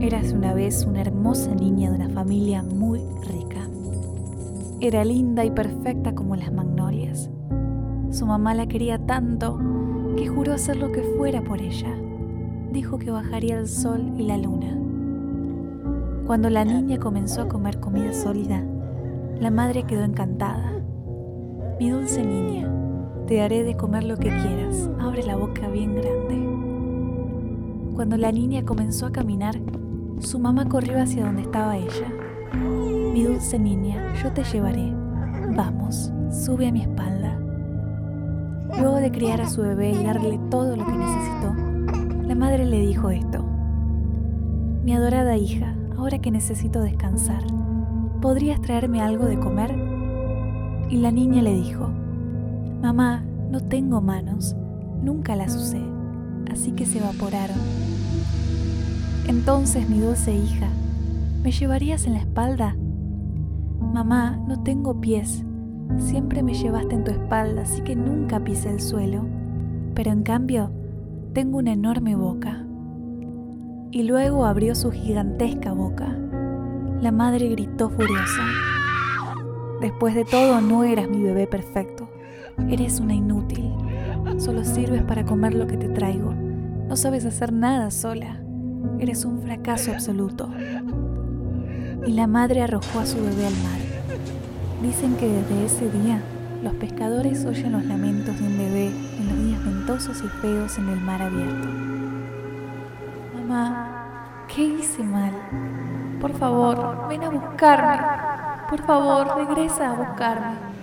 Eras una vez una hermosa niña de una familia muy rica. Era linda y perfecta como las magnolias. Su mamá la quería tanto que juró hacer lo que fuera por ella. Dijo que bajaría el sol y la luna. Cuando la niña comenzó a comer comida sólida, la madre quedó encantada. Mi dulce niña, te haré de comer lo que quieras. Abre la boca bien grande. Cuando la niña comenzó a caminar, su mamá corrió hacia donde estaba ella. Mi dulce niña, yo te llevaré. Vamos, sube a mi espalda. Luego de criar a su bebé y darle todo lo que necesitó, la madre le dijo esto. Mi adorada hija, ahora que necesito descansar, ¿podrías traerme algo de comer? Y la niña le dijo, Mamá, no tengo manos, nunca las usé, así que se evaporaron entonces, mi dulce hija, ¿me llevarías en la espalda? Mamá, no tengo pies. Siempre me llevaste en tu espalda, así que nunca pisé el suelo. Pero en cambio, tengo una enorme boca. Y luego abrió su gigantesca boca. La madre gritó furiosa. Después de todo, no eras mi bebé perfecto. Eres una inútil. Solo sirves para comer lo que te traigo. No sabes hacer nada sola. Eres un fracaso absoluto. Y la madre arrojó a su bebé al mar. Dicen que desde ese día los pescadores oyen los lamentos de un bebé en los días ventosos y feos en el mar abierto. Mamá, ¿qué hice mal? Por favor, ven a buscarme. Por favor, regresa a buscarme.